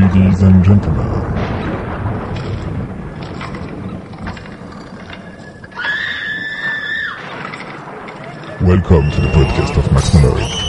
ladies and gentlemen. Welcome to the podcast of Max Mallory.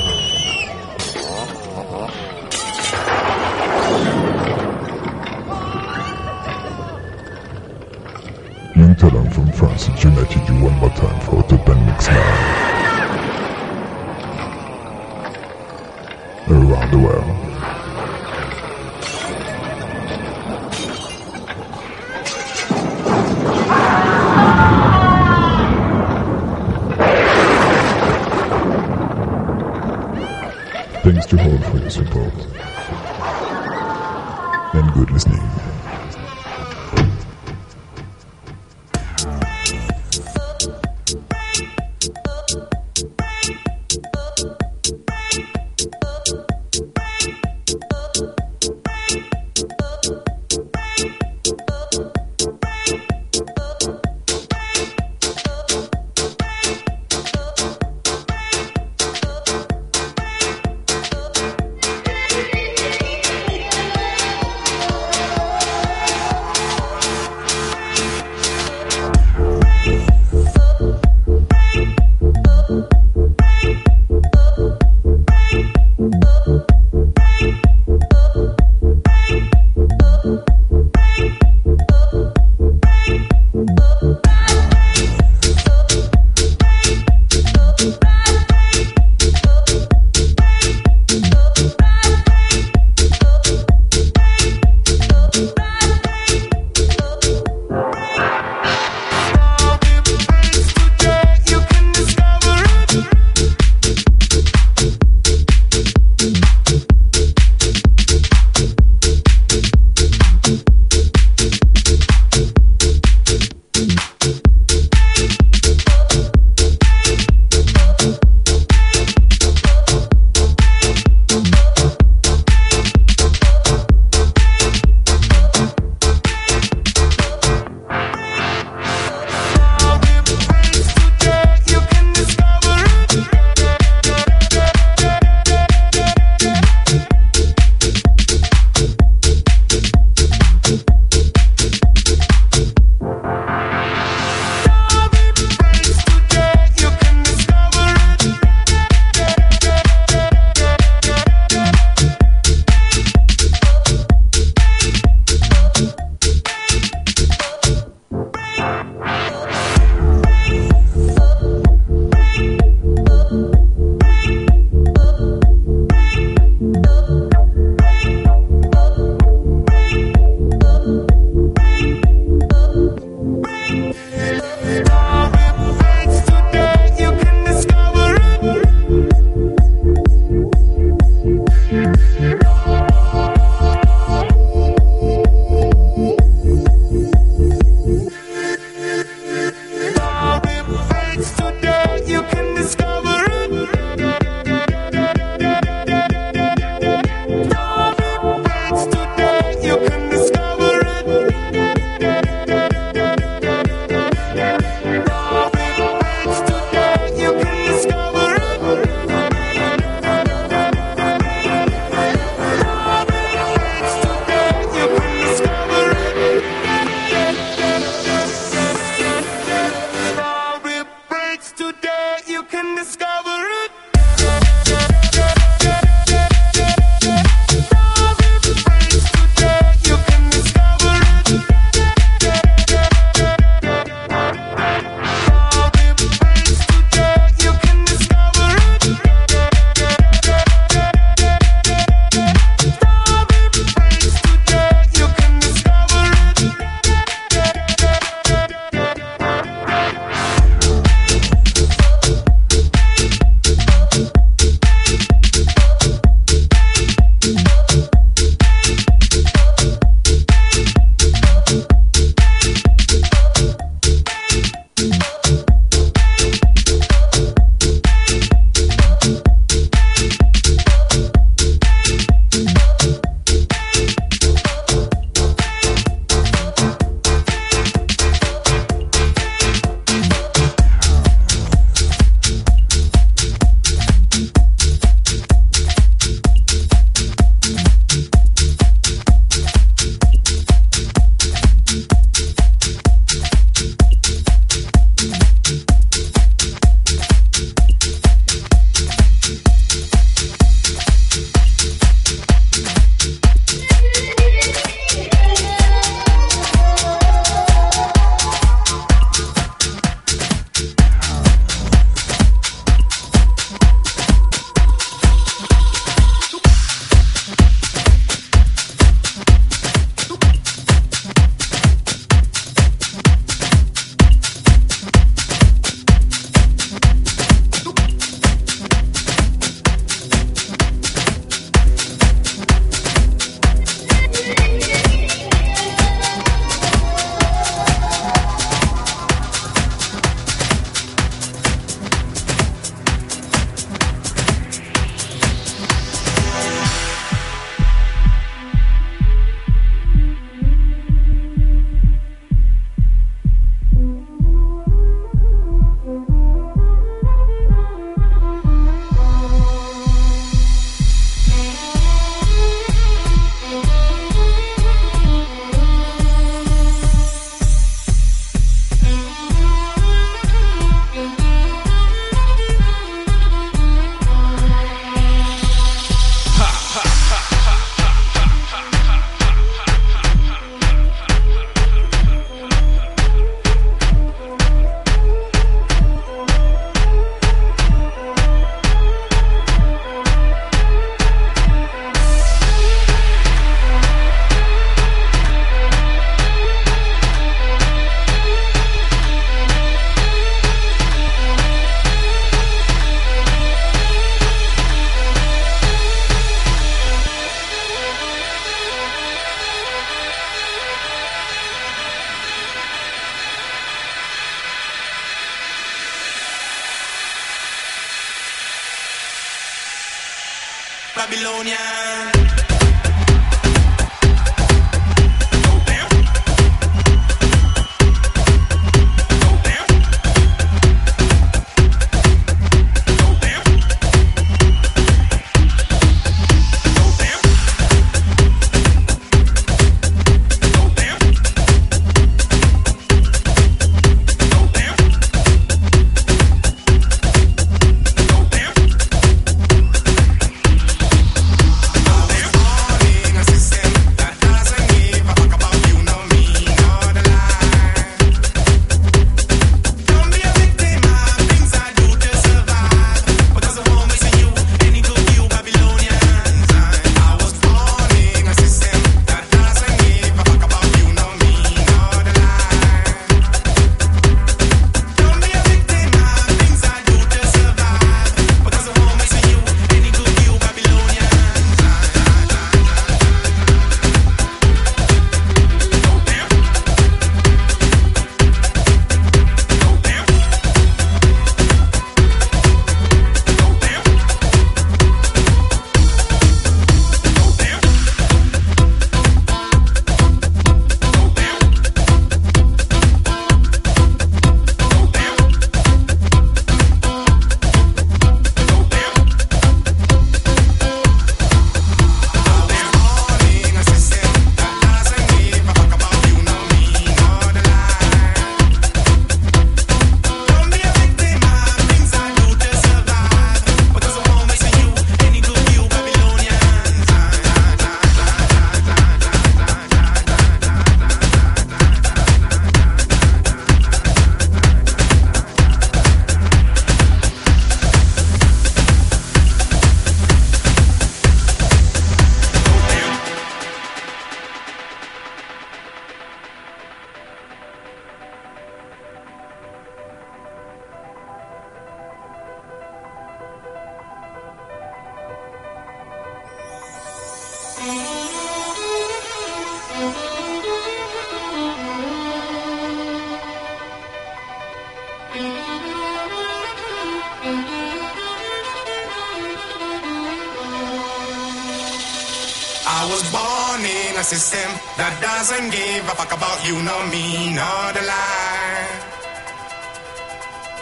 Give a fuck about you, nor me, nor the lie.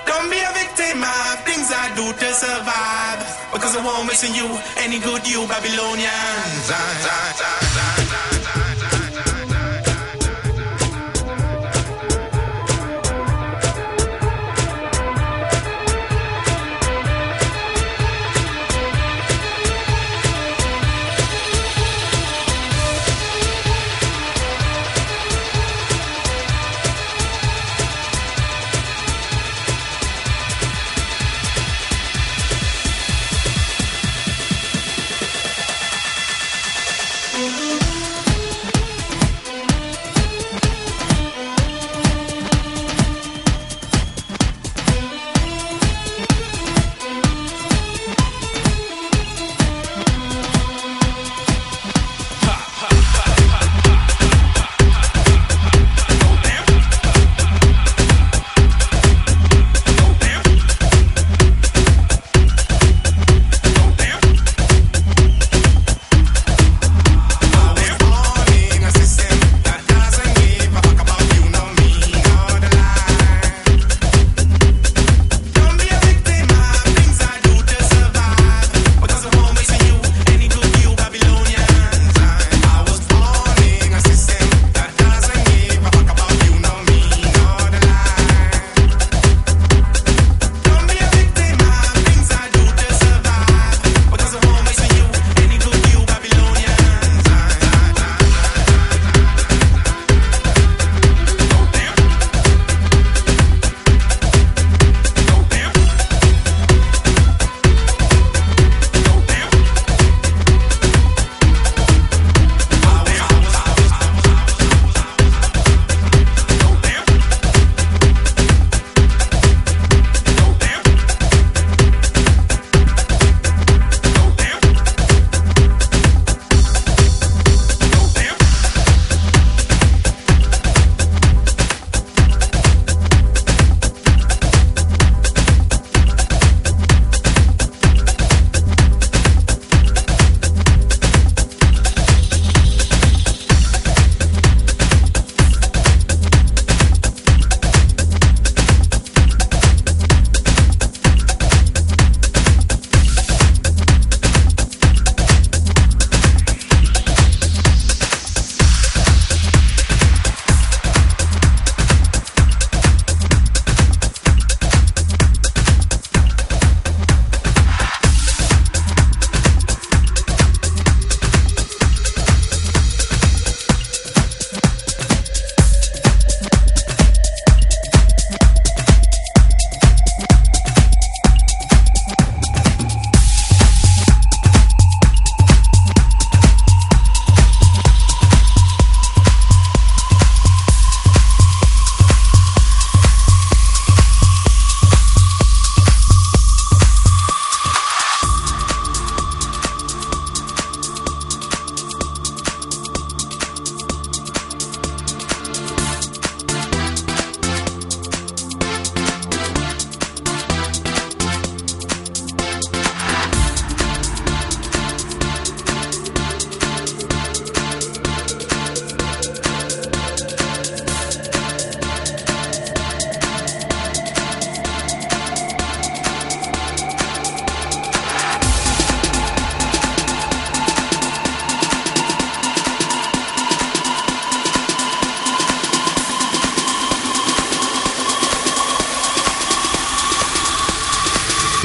Don't be a victim of things I do to survive. Because I won't miss you any good, you Babylonians.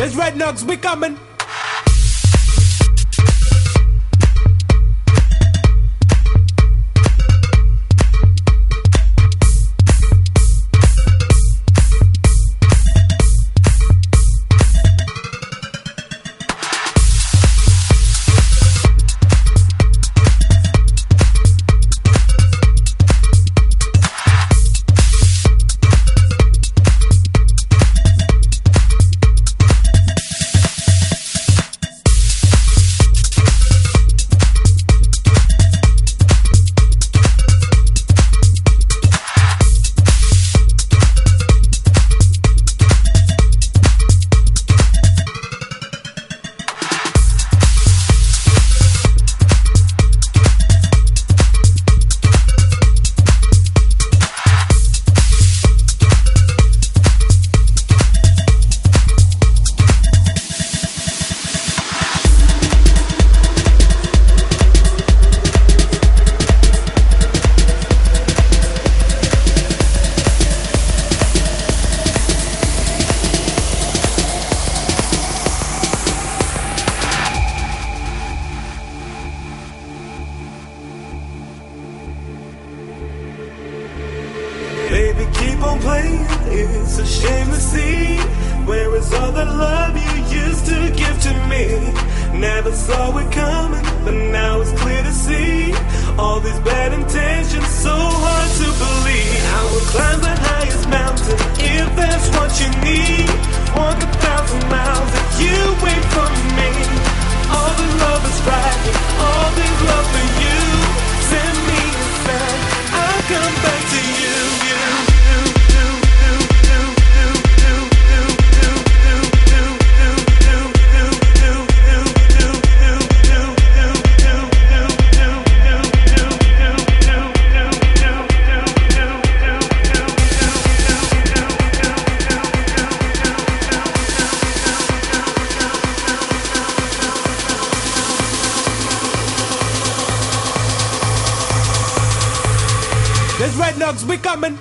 There's red nugs, we coming. we coming.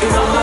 그